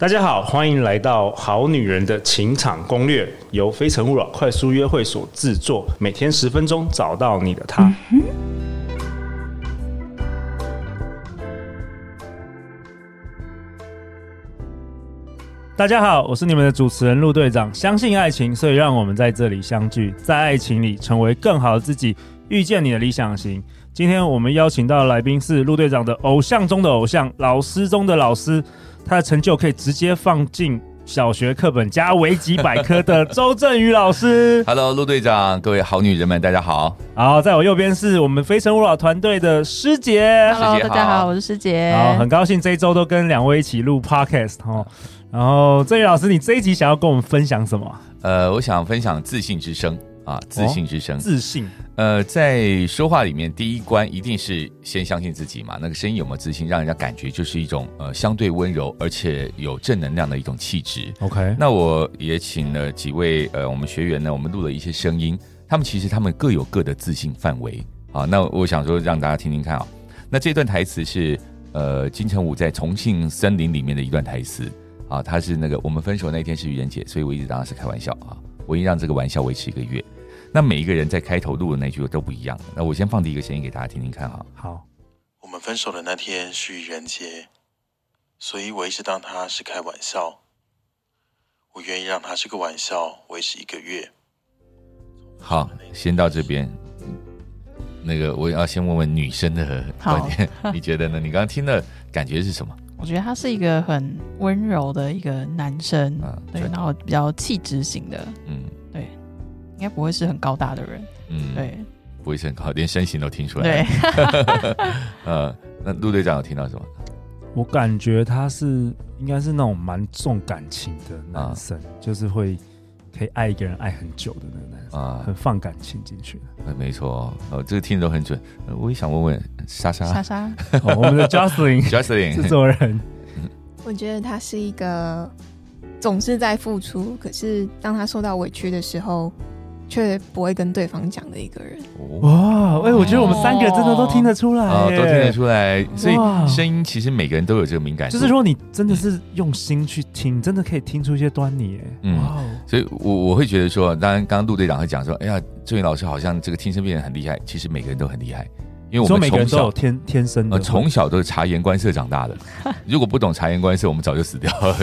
大家好，欢迎来到《好女人的情场攻略》，由非诚勿扰快速约会所制作，每天十分钟，找到你的他。嗯、大家好，我是你们的主持人陆队长。相信爱情，所以让我们在这里相聚，在爱情里成为更好的自己，遇见你的理想型。今天我们邀请到的来宾是陆队长的偶像中的偶像，老师中的老师。他的成就可以直接放进小学课本加维基百科的周振宇老师。Hello，陆队长，各位好女人们，大家好。好，在我右边是我们非诚勿扰团队的师姐。Hello，大家好，我是师姐。好，很高兴这一周都跟两位一起录 Podcast 哦。然后，振宇老师，你这一集想要跟我们分享什么？呃，我想分享自信之声。啊，自信之声，哦、自信。呃，在说话里面，第一关一定是先相信自己嘛。那个声音有没有自信，让人家感觉就是一种呃相对温柔而且有正能量的一种气质。OK，那我也请了几位呃我们学员呢，我们录了一些声音，他们其实他们各有各的自信范围。啊，那我想说让大家听听看啊。那这段台词是呃金城武在《重庆森林》里面的一段台词啊，他是那个我们分手那天是愚人节，所以我一直当然是开玩笑啊。我已经让这个玩笑维持一个月。那每一个人在开头录的那句都不一样。那我先放第一个声音给大家听听看哈。好，我们分手的那天是愚人节，所以我一直当他是开玩笑。我愿意让他是个玩笑维持一个月。好，先到这边。那个我要先问问女生的观点，你觉得呢？你刚刚听的感觉是什么？我觉得他是一个很温柔的一个男生，啊、对，然后比较气质型的，嗯，对，应该不会是很高大的人，嗯，对，不会是很高，连身形都听出来，对，呃，那陆队长有听到什么？我感觉他是应该是那种蛮重感情的男生，啊、就是会。可以爱一个人爱很久的那个男生啊，很放感情进去。嗯，没错哦，这个听得都很准。我也想问问莎莎，莎莎，我们的 Jocelyn，Jocelyn 制作人。我觉得他是一个总是在付出，可是当他受到委屈的时候。却不会跟对方讲的一个人哇！哎，我觉得我们三个真的都听得出来，哦，都听得出来。所以声音其实每个人都有这个敏感，就是说你真的是用心去听，真的可以听出一些端倪。哎，嗯，所以我我会觉得说，当然刚刚陆队长会讲说，哎呀，郑宇老师好像这个听声辨人很厉害，其实每个人都很厉害。因为我们从小天天生的，从小都是察言观色长大的。如果不懂察言观色，我们早就死掉了。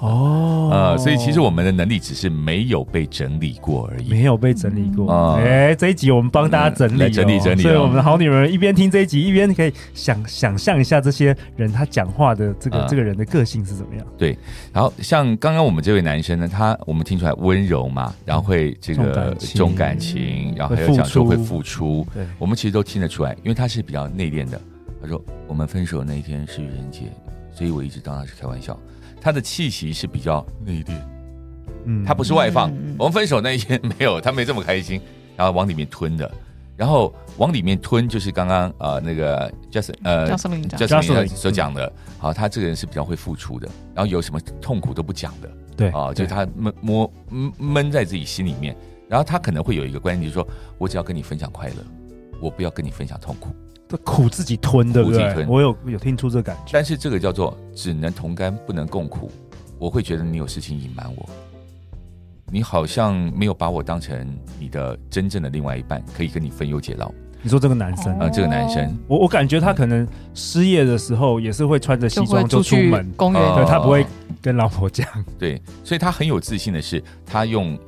哦，呃，所以其实我们的能力只是没有被整理过而已，没有被整理过。哎，这一集我们帮大家整理，整理整理。所以我们的好女人一边听这一集，一边可以想想象一下这些人他讲话的这个这个人的个性是怎么样。对，然后像刚刚我们这位男生呢，他我们听出来温柔嘛，然后会这个重感情，然后还有讲说会付出，对，我们其实都听得出来。因为他是比较内敛的，他说我们分手那一天是愚人节，所以我一直当他是开玩笑。他的气息是比较内敛，嗯，他不是外放。嗯、我们分手那一天 没有，他没这么开心，然后往里面吞的，然后往里面吞就是刚刚呃那个 Justin 呃 Justin 所讲的，好，他这个人是比较会付出的，然后有什么痛苦都不讲的，对啊，就是他闷摸闷在自己心里面，然后他可能会有一个观念，就是说我只要跟你分享快乐。我不要跟你分享痛苦，这苦自己吞的，苦自己吞。我有有听出这感觉，但是这个叫做只能同甘不能共苦。我会觉得你有事情隐瞒我，你好像没有把我当成你的真正的另外一半，可以跟你分忧解劳。你说这个男生？啊，这个男生，我我感觉他可能失业的时候也是会穿着西装就出门。公园，对，他不会跟老婆讲。对，所以他很有自信的是，他用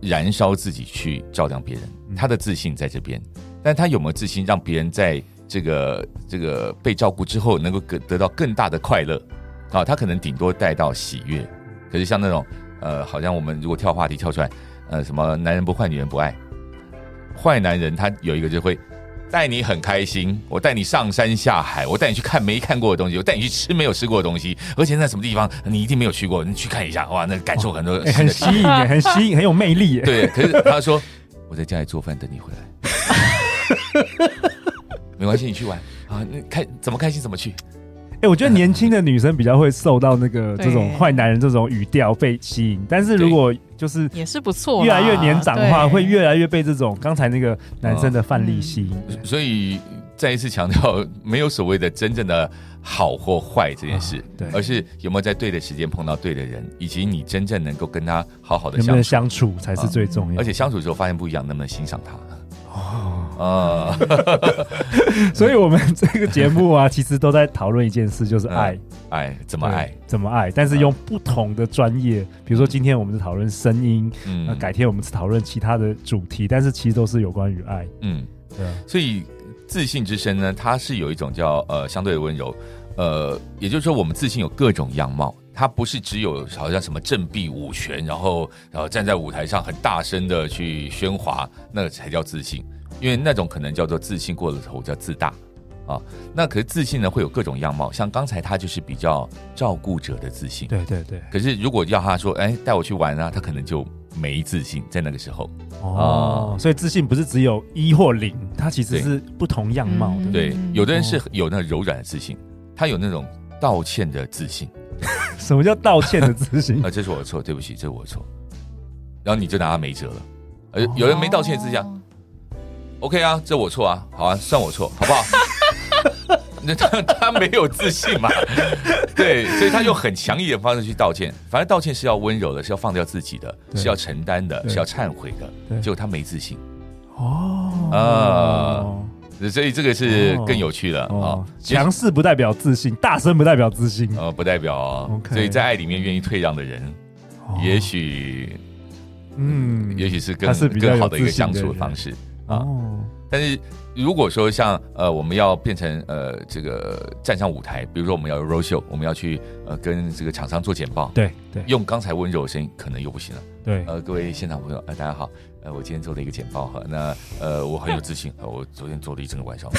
燃烧自己去照亮别人，他的自信在这边。但他有没有自信，让别人在这个这个被照顾之后，能够得得到更大的快乐？啊，他可能顶多带到喜悦。可是像那种呃，好像我们如果跳话题跳出来，呃，什么男人不坏，女人不爱，坏男人他有一个就会带你很开心，我带你上山下海，我带你去看没看过的东西，我带你去吃没有吃过的东西，而且在什么地方你一定没有去过，你去看一下，哇，那感受很多，欸、很吸引，很吸引，很有魅力。对，可是他说我在家里做饭等你回来。没关系，你去玩啊！那开怎么开心怎么去。哎、欸，我觉得 年轻的女生比较会受到那个这种坏男人这种语调被吸引，但是如果就是也是不错，越来越年长的话，会越来越被这种刚才那个男生的范例吸引。所以再一次强调，没有所谓的真正的好或坏这件事，对，而是有没有在对的时间碰到对的人，以及你真正能够跟他好好的相处，才是最重要。而且相处之后发现不一样，能不能欣赏他？哦，所以我们这个节目啊，其实都在讨论一件事，就是爱，爱怎么爱，怎么爱，但是用不同的专业，比如说今天我们是讨论声音，嗯，那改天我们是讨论其他的主题，但是其实都是有关于爱，嗯，对啊，所以。自信之声呢，它是有一种叫呃相对的温柔，呃，也就是说我们自信有各种样貌，它不是只有好像什么振臂舞拳，然后然后站在舞台上很大声的去喧哗，那个才叫自信，因为那种可能叫做自信过了头叫自大啊。那可是自信呢会有各种样貌，像刚才他就是比较照顾者的自信，对对对。可是如果要他说，哎，带我去玩啊，他可能就。没自信，在那个时候哦、嗯，所以自信不是只有一或零，它其实是不同样貌的。对，对，有的人是有那柔软的自信，他有那种道歉的自信。什么叫道歉的自信？啊，这是我的错，对不起，这是我的错。然后你就拿他没辙了。呃，有人没道歉的自信、哦、，OK 啊，这我错啊，好啊，算我错，好不好？那他他没有自信嘛？对，所以他用很强硬的方式去道歉。反正道歉是要温柔的，是要放掉自己的，是要承担的，是要忏悔的。结果他没自信。哦啊，所以这个是更有趣的啊。强势不代表自信，大声不代表自信。呃，不代表哦。所以在爱里面愿意退让的人，也许，嗯，也许是更更好的一个相处的方式啊。但是。如果说像呃我们要变成呃这个站上舞台，比如说我们要 road show，我们要去呃跟这个厂商做简报，对对，用刚才温柔的声音可能又不行了。对，呃各位现场朋友，呃大家好，呃我今天做了一个简报哈，那呃我很有自信，呃我昨天做了一整个晚上，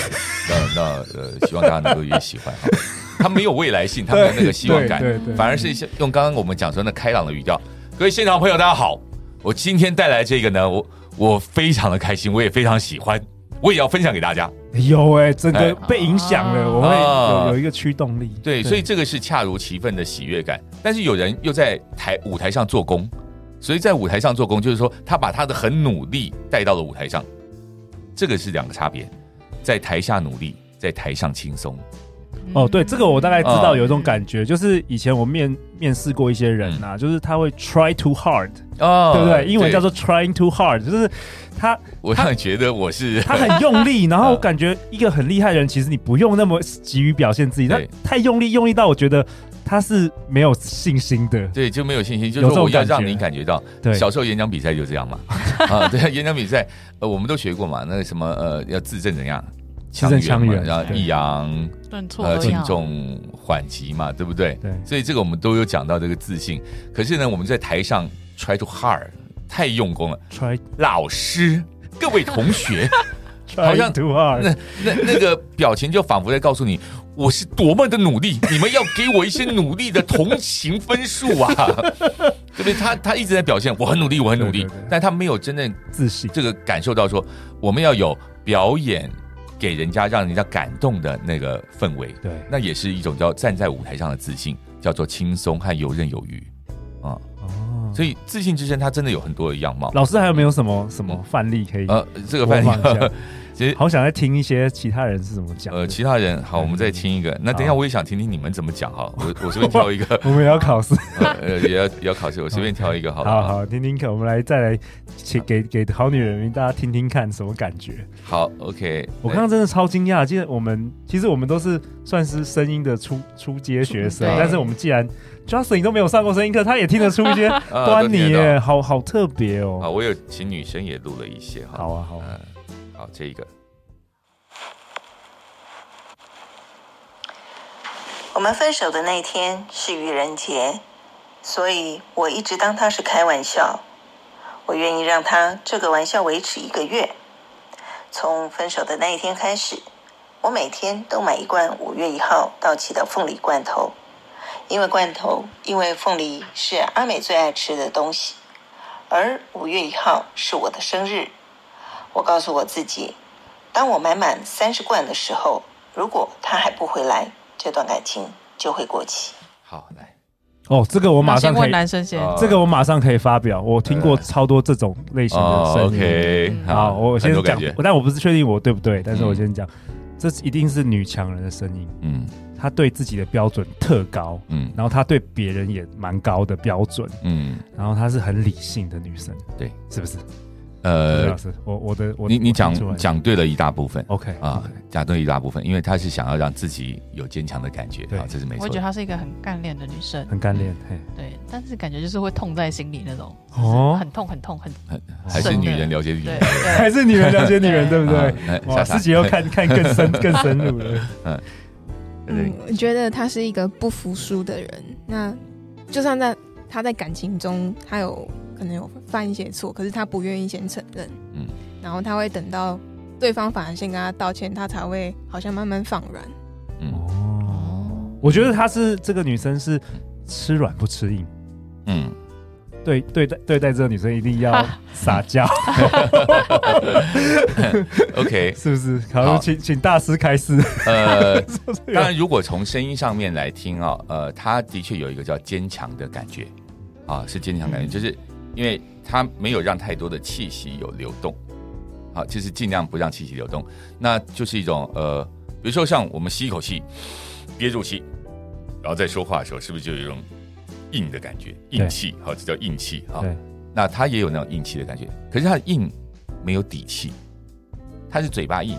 那那呃希望大家能够也喜欢哈。他没有未来性，他没有那个希望感，反而是用刚刚我们讲说那开朗的语调。各位现场朋友，大家好，我今天带来这个呢，我我非常的开心，我也非常喜欢。我也要分享给大家。有哎、欸，真的被影响了，哎、我会有有一个驱动力。对，对，所以这个是恰如其分的喜悦感。但是有人又在台舞台上做工，所以在舞台上做工，就是说他把他的很努力带到了舞台上，这个是两个差别。在台下努力，在台上轻松。哦，对，这个我大概知道，有一种感觉，就是以前我面面试过一些人呐、就是他会 try too hard，哦，对不对？英文叫做 trying too hard，就是他，我让你觉得我是 他很用力，然后我 感觉一个很厉害的人，其实你不用那么急于表现自己，他太用力，用力到我觉得他是没有信心的，对，就没有信心，就是我要让你感觉到，对，小时候演讲比赛就这样嘛，啊，对，演讲比赛，呃，我们都学过嘛，那个什么，呃，要自证怎样？字正腔圆，然后抑扬呃轻重缓急嘛，对不对？对，所以这个我们都有讲到这个自信。可是呢，我们在台上 try too hard，太用功了。try 老师，各位同学，好像 too hard，那那那个表情就仿佛在告诉你，我是多么的努力，你们要给我一些努力的同情分数啊，对不对？他他一直在表现我很努力，我很努力，对对对，但他没有真正自信，这个感受到说我们要有表演。给人家让人家感动的那个氛围，对，那也是一种叫站在舞台上的自信，叫做轻松和游刃有余啊。哦，所以自信之声它真的有很多的样貌。老师还有没有什么什么范例可以？呃，这个范例。其实好想再听一些其他人是怎么讲。呃，其他人好，我们再听一个。那等一下我也想听听你们怎么讲哈。我 我随便挑一个。我们也要考试。呃，也要也要考试。我随便挑一个好了。好好听听看，我们来再来请给给好女人大家听听看什么感觉。好，OK。我刚刚真的超惊讶，其实我们其实我们都是算是声音的初初阶学生，但是我们既然 Justin 都没有上过声音课，他也听得出一些端倪耶，好好特别哦。啊，我有请女生也录了一些。好啊，好啊。好，这一个。我们分手的那天是愚人节，所以我一直当他是开玩笑。我愿意让他这个玩笑维持一个月。从分手的那一天开始，我每天都买一罐五月一号到期的凤梨罐头，因为罐头，因为凤梨是阿美最爱吃的东西，而五月一号是我的生日。我告诉我自己，当我买满三十罐的时候，如果他还不回来，这段感情就会过期。好，来哦，这个我马上可以。男生先，这个我马上可以发表。我听过超多这种类型的声音。OK，好，我先讲，但我不是确定我对不对，但是我先讲。这一定是女强人的声音。嗯，她对自己的标准特高，嗯，然后她对别人也蛮高的标准，嗯，然后她是很理性的女生，对，是不是？呃，我我的我你你讲讲对了一大部分，OK 啊，讲对了一大部分，因为她是想要让自己有坚强的感觉，啊，这是没错。我觉得她是一个很干练的女生，很干练，对，但是感觉就是会痛在心里那种，哦，很痛很痛很很，还是女人了解女人，还是女人了解女人，对不对？哇，自己要看看更深 更深入了，嗯，嗯，我觉得他是一个不服输的人，那就算在他在感情中，他有。可能有犯一些错，可是他不愿意先承认，嗯，然后他会等到对方反而先跟他道歉，他才会好像慢慢放软。嗯。哦，我觉得他是这个女生是吃软不吃硬，嗯，对对待对待这个女生一定要 撒娇。OK，是不是？好，请请大师开始。呃，当然，如果从声音上面来听啊，呃，他的确有一个叫坚强的感觉。啊，是坚强感觉，嗯、就是。因为它没有让太多的气息有流动，好，就是尽量不让气息流动，那就是一种呃，比如说像我们吸一口气，憋住气，然后再说话的时候，是不是就有一种硬的感觉？硬气，好，这叫硬气啊。那他也有那种硬气的感觉，可是他的硬没有底气，他是嘴巴硬，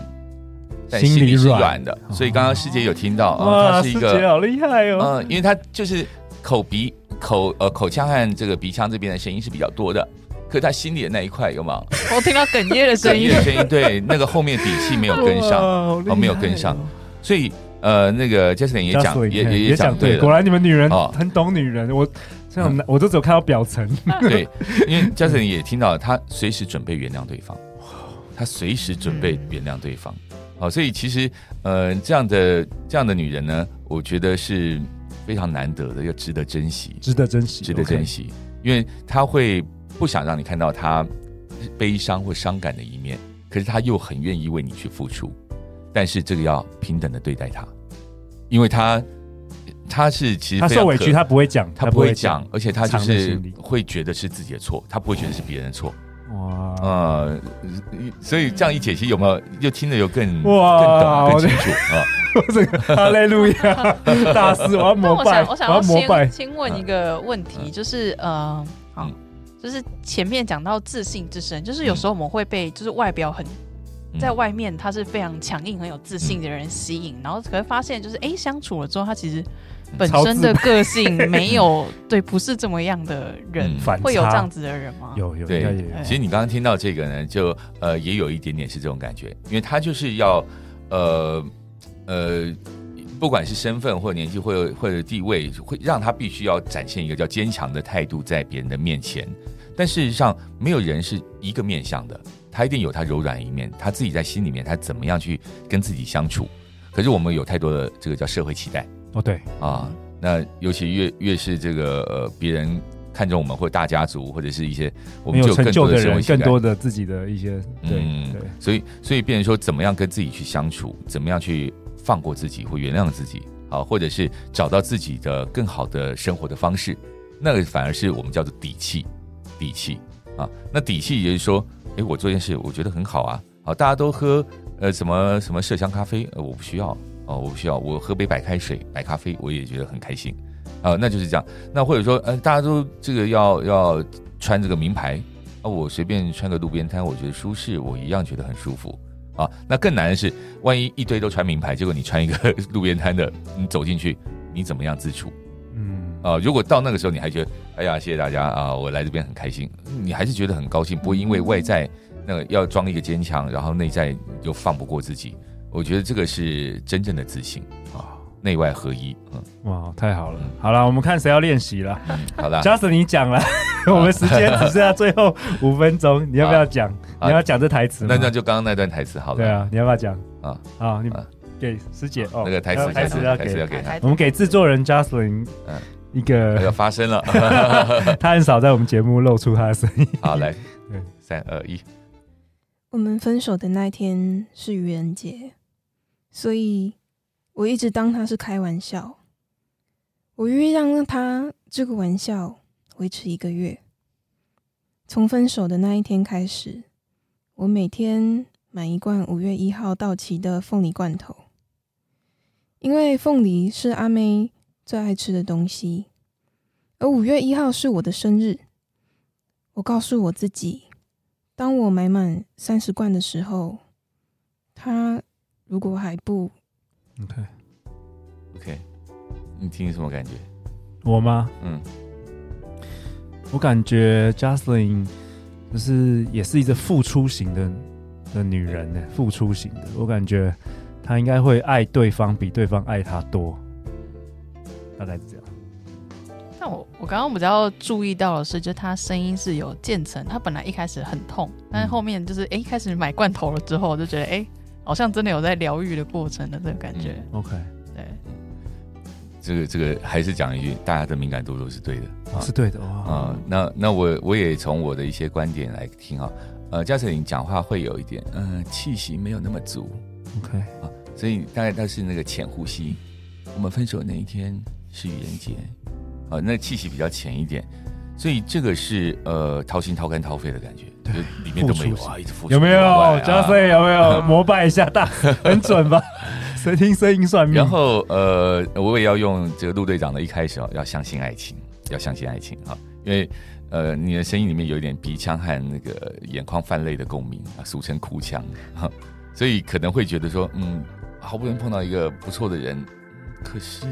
但心里是软的。所以刚刚师姐有听到啊，他是一个好厉害哦，嗯，因为他就是口鼻。口呃口腔和这个鼻腔这边的声音是比较多的，可是他心里的那一块有没有？我听到哽咽的声音，哽咽的声音，对，那个后面底气没有跟上，哦，没有跟上，所以呃，那个 Jasmine 也讲也也也讲对了，果然你们女人很懂女人，我这样我都只有看到表层，对，因为 Jasmine 也听到他随时准备原谅对方，他随时准备原谅对方，好，所以其实呃这样的这样的女人呢，我觉得是。非常难得的，又值得珍惜，值得珍惜，值得珍惜，因为他会不想让你看到他悲伤或伤感的一面，可是他又很愿意为你去付出，但是这个要平等的对待他，因为他他是其实他受委屈，他不会讲，他不会讲，而且他就是会觉得是自己的错，他不会觉得是别人的错。哇，呃，所以这样一解析，有没有又听得有更哇更懂更清楚啊？这个哈利路亚 大师，我要膜拜，我想要先先问一个问题，就是呃，好，就是前面讲到自信之身，就是有时候我们会被就是外表很在外面他是非常强硬、很有自信的人吸引，然后可是发现就是哎，相处了之后，他其实。本身的个性没有 对，不是这么样的人，会有这样子的人吗？有有对，其实你刚刚听到这个呢，就呃也有一点点是这种感觉，因为他就是要呃呃，不管是身份或年纪或或者地位，会让他必须要展现一个叫坚强的态度在别人的面前。但事实上，没有人是一个面相的，他一定有他柔软一面，他自己在心里面他怎么样去跟自己相处。可是我们有太多的这个叫社会期待。哦，对啊，那尤其越越是这个呃，别人看中我们，或大家族，或者是一些我们就有更多的人，更多的自己的一些，对、嗯、对，所以所以变成说，怎么样跟自己去相处，怎么样去放过自己或原谅自己啊，或者是找到自己的更好的生活的方式，那个反而是我们叫做底气，底气啊，那底气也就是说，哎，我做件事我觉得很好啊，好，大家都喝呃什么什么麝香咖啡，我不需要。哦，我不需要，我喝杯白开水、白咖啡，我也觉得很开心，啊、那就是这样。那或者说，呃，大家都这个要要穿这个名牌，啊，我随便穿个路边摊，我觉得舒适，我一样觉得很舒服，啊，那更难的是，万一一堆都穿名牌，结果你穿一个 路边摊的，你走进去，你怎么样自处？嗯，啊，如果到那个时候你还觉得，哎呀，谢谢大家啊，我来这边很开心，你还是觉得很高兴，不会因为外在那个要装一个坚强，然后内在又放不过自己。我觉得这个是真正的自信啊，内外合一。嗯，哇，太好了。好了，我们看谁要练习了。好了，Justin 你讲了，我们时间只剩下最后五分钟，你要不要讲？你要讲这台词？那那就刚刚那段台词好了。对啊，你要不要讲？啊啊，你给师姐哦，那个台词台词要给要给他。我们给制作人 Justin 一个要发声了，他很少在我们节目露出他的声音。好，来，三二一。我们分手的那一天是愚人节。所以，我一直当他是开玩笑。我愿意让他这个玩笑维持一个月。从分手的那一天开始，我每天买一罐五月一号到期的凤梨罐头，因为凤梨是阿妹最爱吃的东西，而五月一号是我的生日。我告诉我自己，当我买满三十罐的时候，他如果还不，OK OK，你听什么感觉？我吗？嗯，我感觉 Jocelyn 就是也是一个付出型的的女人呢，付出型的。我感觉她应该会爱对方比对方爱她多，大概是这样。但我我刚刚比较注意到的是，就她声音是有渐层，她本来一开始很痛，但是后面就是哎、欸，开始买罐头了之后，我就觉得哎、欸，好像真的有在疗愈的过程的这个感觉。嗯、OK，对，这个这个还是讲一句，大家的敏感度都是对的，啊、是对的啊、呃。那那我我也从我的一些观点来听啊，呃，嘉诚你讲话会有一点嗯、呃、气息没有那么足，OK 啊，所以大概他是那个浅呼吸。我们分手的那一天是愚人节。啊，那气息比较浅一点，所以这个是呃掏心掏肝掏肺的感觉，对，里面都没有啊，一直付出。有没有？加菲有没有？膜拜一下大，很准吧？谁听声音算命？然后呃，我也要用这个陆队长的一开始啊，要相信爱情，要相信爱情啊，因为呃，你的声音里面有一点鼻腔和那个眼眶泛泪的共鸣啊，俗称哭腔，哈，所以可能会觉得说，嗯，好不容易碰到一个不错的人，可是。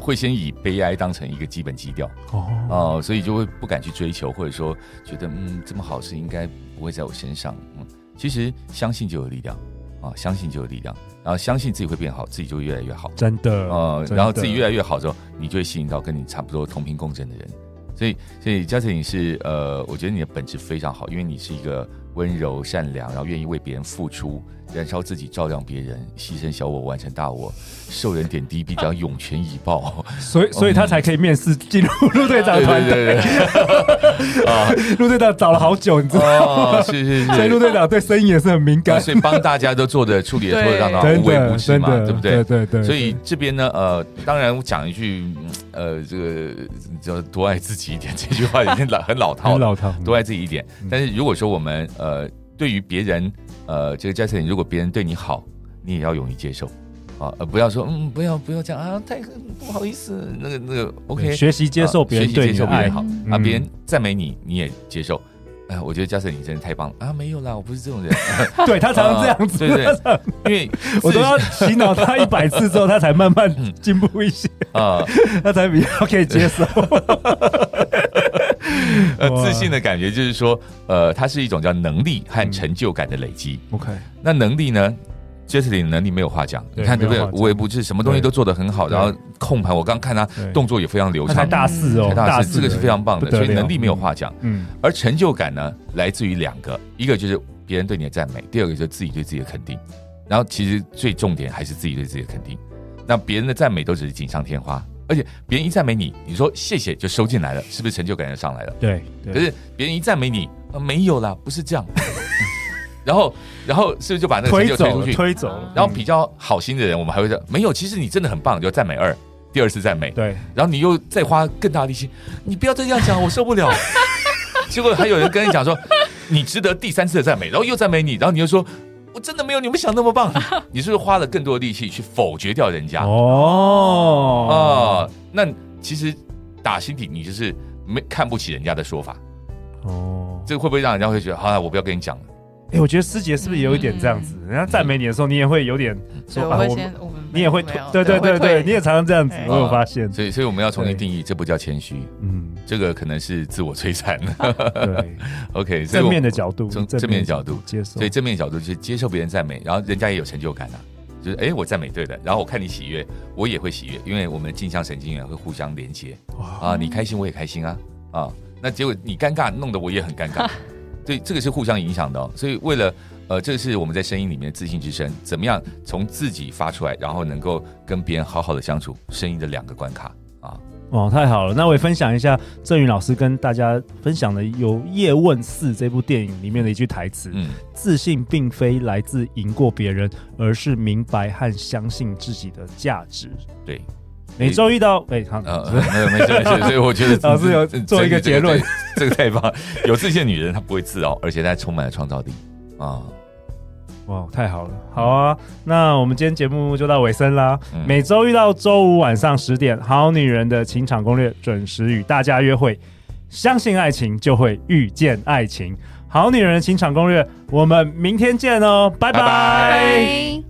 会先以悲哀当成一个基本基调哦，哦，所以就会不敢去追求，或者说觉得嗯，这么好事应该不会在我身上。嗯，其实相信就有力量啊，相信就有力量，然后相信自己会变好，自己就会越来越好。真的啊，然后自己越来越好之后，你就会吸引到跟你差不多同频共振的人。所以，所以嘉诚你是呃，我觉得你的本质非常好，因为你是一个温柔善良，然后愿意为别人付出。燃烧自己，照亮别人，牺牲小我，完成大我，受人点滴，必将涌泉以报。所以，所以他才可以面试进入陆队长团队。啊，陆队长找了好久，你知道吗？是是是。所以陆队长对声音也是很敏感，所以帮大家都做的处理的妥妥当当，无微不至嘛，对不对？对对对。所以这边呢，呃，当然我讲一句，呃，这个叫多爱自己一点，这句话已经老很老套 老套。多爱自己一点。但是如果说我们呃，对于别人。呃，这个 Jason，如果别人对你好，你也要勇于接受，啊，呃不要说嗯，不要不要这样啊，太不好意思，那个那个 OK，学习接受别人对你的爱，好。啊，别人赞美你，你也接受。哎，我觉得 Jason 你真的太棒了。啊，没有啦，我不是这种人，对他常常这样子，对对，因为我都要洗脑他一百次之后，他才慢慢 进步一些。啊，他才比较可以接受。呃，自信的感觉就是说，呃，它是一种叫能力和成就感的累积。OK，那能力呢？Jessie 的能力没有话讲，你看对不对？无微不至，什么东西都做得很好，然后控盘，我刚看他动作也非常流畅，才大四哦，大四，这个是非常棒的，所以能力没有话讲。嗯，而成就感呢，来自于两个，一个就是别人对你的赞美，第二个就是自己对自己的肯定。然后其实最重点还是自己对自己的肯定。那别人的赞美都只是锦上添花。而且别人一赞美你，你说谢谢就收进来了，是不是成就感就上来了？对。可是别人一赞美你，没有啦，不是这样。然后，然后是不是就把那个成就推出去？推走了。然后比较好心的人，我们还会说没有，其实你真的很棒，就赞美二，第二次赞美。对。然后你又再花更大的力气，你不要再这样讲，我受不了。结果还有人跟你讲说，你值得第三次的赞美，然后又赞美你，然后你又说。我真的没有你们想那么棒，你是不是花了更多的力气去否决掉人家？哦，啊、呃，那其实打心底你就是没看不起人家的说法。哦，这个会不会让人家会觉得，好了，我不要跟你讲了？哎，我觉得师姐是不是也有一点这样子？人家赞美你的时候，你也会有点说啊，我你也会对对对对，你也常常这样子，我有发现。所以，所以我们要重新定义，这不叫谦虚，嗯，这个可能是自我摧残。对，OK，正面的角度，从正面的角度接受，所以正面的角度就是接受别人赞美，然后人家也有成就感啊，就是哎，我赞美对的，然后我看你喜悦，我也会喜悦，因为我们镜像神经元会互相连接啊，你开心我也开心啊啊，那结果你尴尬，弄得我也很尴尬。对，这个是互相影响的哦。所以为了呃，这个是我们在声音里面的自信之声，怎么样从自己发出来，然后能够跟别人好好的相处，声音的两个关卡啊。哦，太好了！那我也分享一下郑云老师跟大家分享的有《叶问四》这部电影里面的一句台词：嗯，自信并非来自赢过别人，而是明白和相信自己的价值。对。每周遇到哎，好，呃，没有，没事，没事。所以我觉得 老师有做一个结论，这个太棒。有自信的女人，她不会自傲，而且她充满了创造力啊。哇，太好了，好啊，那我们今天节目就到尾声啦。嗯、每周一到周五晚上十点，《好女人的情场攻略》准时与大家约会。相信爱情，就会遇见爱情。好女人的情场攻略，我们明天见哦，拜拜。拜拜。